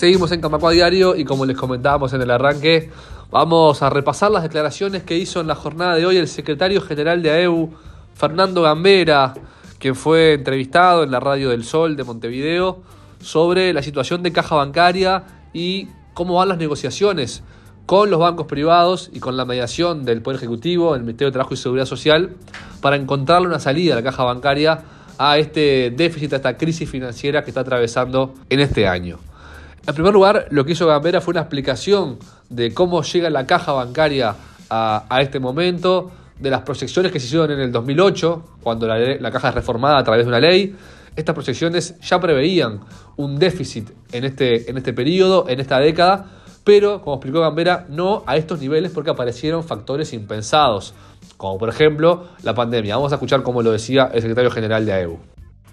Seguimos en Camacua Diario y como les comentábamos en el arranque, vamos a repasar las declaraciones que hizo en la jornada de hoy el secretario general de AEU, Fernando Gambera, quien fue entrevistado en la Radio del Sol de Montevideo sobre la situación de caja bancaria y cómo van las negociaciones con los bancos privados y con la mediación del Poder Ejecutivo, el Ministerio de Trabajo y Seguridad Social, para encontrarle una salida a la caja bancaria a este déficit, a esta crisis financiera que está atravesando en este año. En primer lugar, lo que hizo Gambera fue una explicación de cómo llega la caja bancaria a, este momento, de las proyecciones que se hicieron en el 2008, cuando la, caja es reformada a través de una ley. Estas proyecciones ya preveían un déficit en este, en este periodo, en esta década, pero, como explicó Gambera, no a estos niveles porque aparecieron factores impensados, como por ejemplo la pandemia. Vamos a escuchar cómo lo decía el secretario general de AEU.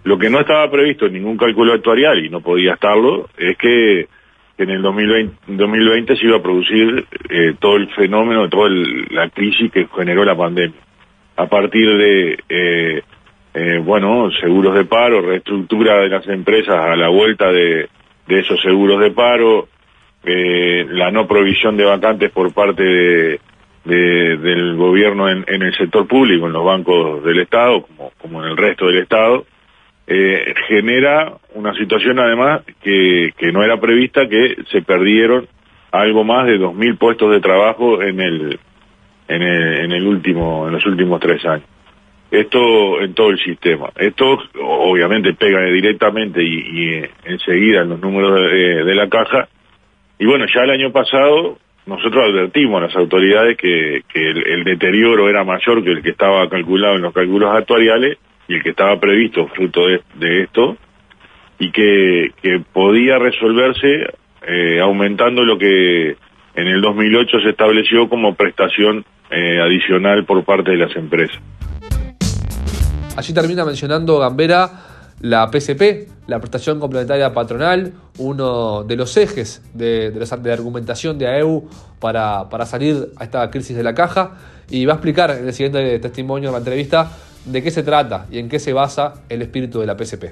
Lo que no estaba previsto en ningún cálculo actuarial y no podía estarlo es que en el 2020, se iba a producir eh, todo el fenómeno, toda la crisis que generó la pandemia. A partir de, eh, eh, bueno, seguros de paro, reestructura de las empresas a la vuelta de, esos seguros de paro, la no provisión de vacantes por parte de, del gobierno en, en, el sector público, en los bancos del Estado, como en el resto del Estado, eh, genera una situación además que, no era prevista, que se perdieron algo más de 2.000 puestos de trabajo en el, en el, en el último, en los últimos tres años. Esto en todo el sistema. Esto obviamente pega directamente y, y enseguida en los números de, la caja. Y bueno, ya el año pasado nosotros advertimos a las autoridades que, que el, el, deterioro era mayor que el que estaba calculado en los cálculos actuariales y el que estaba previsto fruto de, esto y que, podía resolverse eh, aumentando lo que en el 2008 se estableció como prestación eh, adicional por parte de las empresas. Allí termina mencionando Gambera la PCP, la prestación complementaria patronal, uno de los ejes de, de, la argumentación de AEU para, para salir a esta crisis de la caja y va a explicar en el siguiente testimonio de la entrevista de qué se trata y en qué se basa el espíritu de la PCP.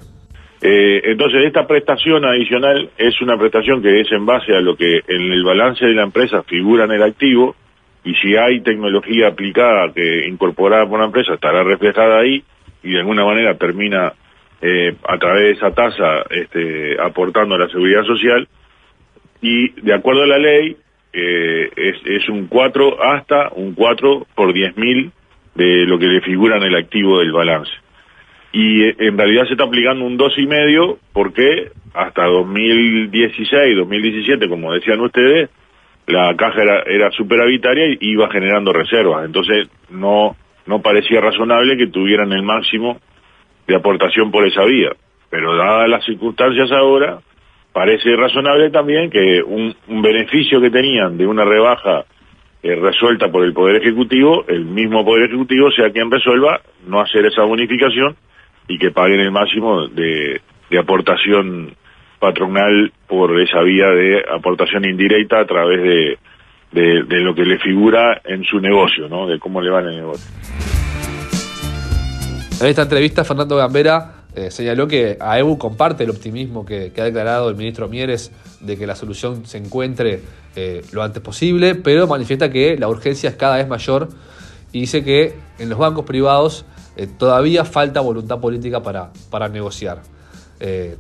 Eh, entonces, esta prestación adicional es una prestación que es en base a lo que en el balance de la empresa figura en el activo y si hay tecnología aplicada que incorporada por la empresa estará reflejada ahí y de alguna manera termina eh, a través de esa tasa este, aportando la seguridad social y de acuerdo a la ley eh, es, es un 4 hasta un 4 por 10 mil de lo que le figura en el activo del balance. Y eh, en realidad se está aplicando un dos y medio porque hasta 2016, 2017, como decían ustedes, la caja era, era superavitaria y iba generando reservas. Entonces no, no parecía razonable que tuvieran el máximo de aportación por esa vía. Pero dadas las circunstancias ahora, parece razonable también que un, un beneficio que tenían de una rebaja eh, resuelta por el Poder Ejecutivo, el mismo Poder Ejecutivo sea quien resuelva no hacer esa bonificación y que paguen el máximo de, aportación patronal por esa vía de aportación indirecta a través de, de, lo que le figura en su negocio, ¿no? De cómo le va el negocio. En esta entrevista, Fernando Gambera eh, señaló que AEU comparte el optimismo que, ha declarado el ministro Mieres de que la solución se encuentre eh, lo antes posible, pero manifiesta que la urgencia es cada vez mayor y dice que en los bancos privados eh, todavía falta voluntad política para, para negociar.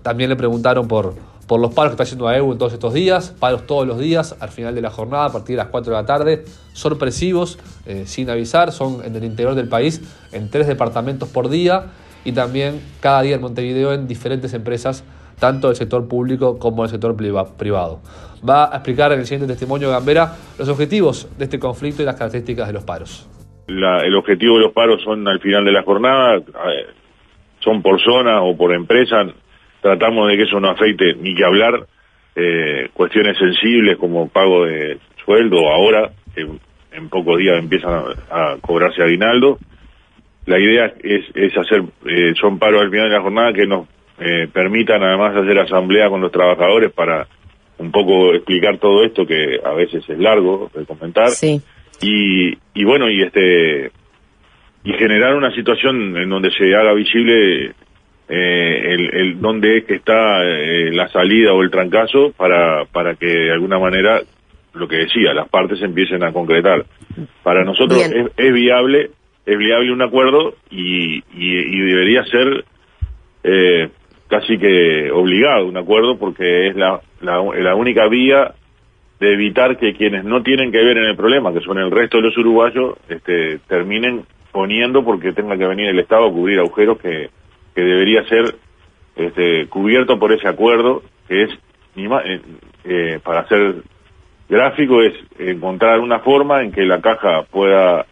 también le preguntaron por, por los paros que está haciendo AEU en todos estos días, paros todos los días al final de la jornada a partir de las 4 de la tarde, sorpresivos, sin avisar, son en el interior del país en tres departamentos por día y también cada día en Montevideo en diferentes empresas, tanto del sector público como del sector privado. Va a explicar en el siguiente testimonio Gambera los objetivos de este conflicto y las características de los paros. el objetivo de los paros son al final de la jornada, son por zona o por empresa, tratamos de que eso no afecte ni que hablar eh, cuestiones sensibles como pago de sueldo ahora, que en pocos días empiezan a, cobrarse aguinaldo, la idea es, es hacer, eh, son paros al final de la jornada que nos eh, permitan además hacer asamblea con los trabajadores para un poco explicar todo esto que a veces es largo de comentar. Sí. Y, y bueno, y este y generar una situación en donde se haga visible eh, el, el dónde es que está eh, la salida o el trancazo para, para que de alguna manera, lo que decía, las partes empiecen a concretar. Para nosotros es, es, viable, es viable un acuerdo y, y, y debería ser eh, casi que obligado un acuerdo porque es la, la, única vía de evitar que quienes no tienen que ver en el problema, que son el resto de los uruguayos, este, terminen poniendo porque tenga que venir el Estado a cubrir agujeros que, que debería ser este, cubierto por ese acuerdo, que es, eh, eh, para ser gráfico, es encontrar una forma en que la caja pueda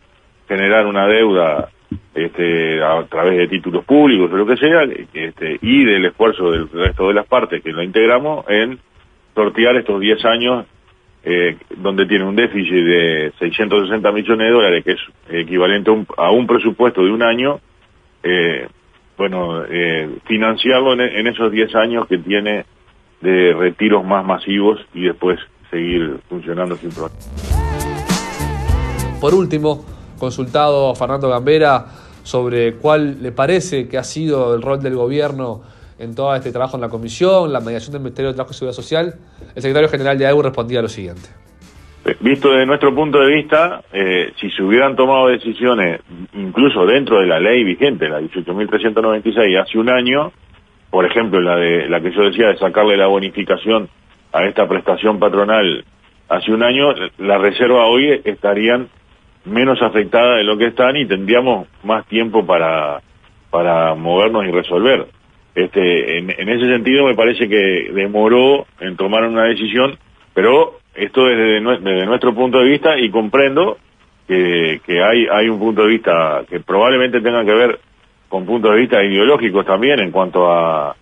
generar una deuda este, a través de títulos públicos o lo que sea, este, y del esfuerzo del resto de las partes que lo integramos en sortear estos 10 años eh, donde tiene un déficit de 660 millones de dólares, que es equivalente a un, a un presupuesto de un año, eh, bueno, eh, financiarlo en, esos 10 años que tiene de retiros más masivos y después seguir funcionando sin problemas. Por último, consultado a Fernando Gambera sobre cuál le parece que ha sido el rol del gobierno en todo este trabajo en la comisión, la mediación del Ministerio de Trabajo y Seguridad Social, el secretario general de AEU respondía lo siguiente. Eh, visto desde nuestro punto de vista, eh, si se hubieran tomado decisiones, incluso dentro de la ley vigente, la 18.396, hace un año, por ejemplo, la de la que yo decía de sacarle la bonificación a esta prestación patronal hace un año, la reserva hoy estarían menos afectadas de lo que están y tendríamos más tiempo para, para movernos y resolver. Este, en, ese sentido me parece que demoró en tomar una decisión, pero esto desde, desde nuestro punto de vista y comprendo que, que hay, hay un punto de vista que probablemente tenga que ver con puntos de vista ideológicos también en cuanto a,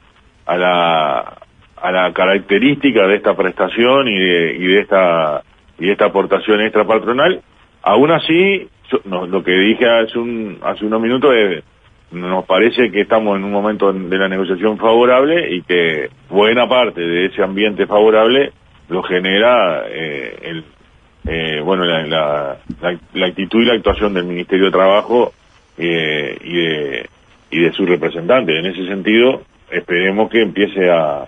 a la a la característica de esta prestación y de, y de esta y de esta aportación extra patronal. Aún así, lo que dije hace un hace unos minutos es nos parece que estamos en un momento de la negociación favorable y que buena parte de ese ambiente favorable lo genera eh, el, eh, bueno la, actitud y la actuación del Ministerio de Trabajo eh, y de y de su representante. En ese sentido, esperemos que empiece a,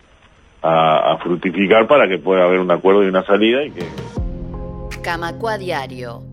fructificar para que pueda haber un acuerdo y una salida y que Diario.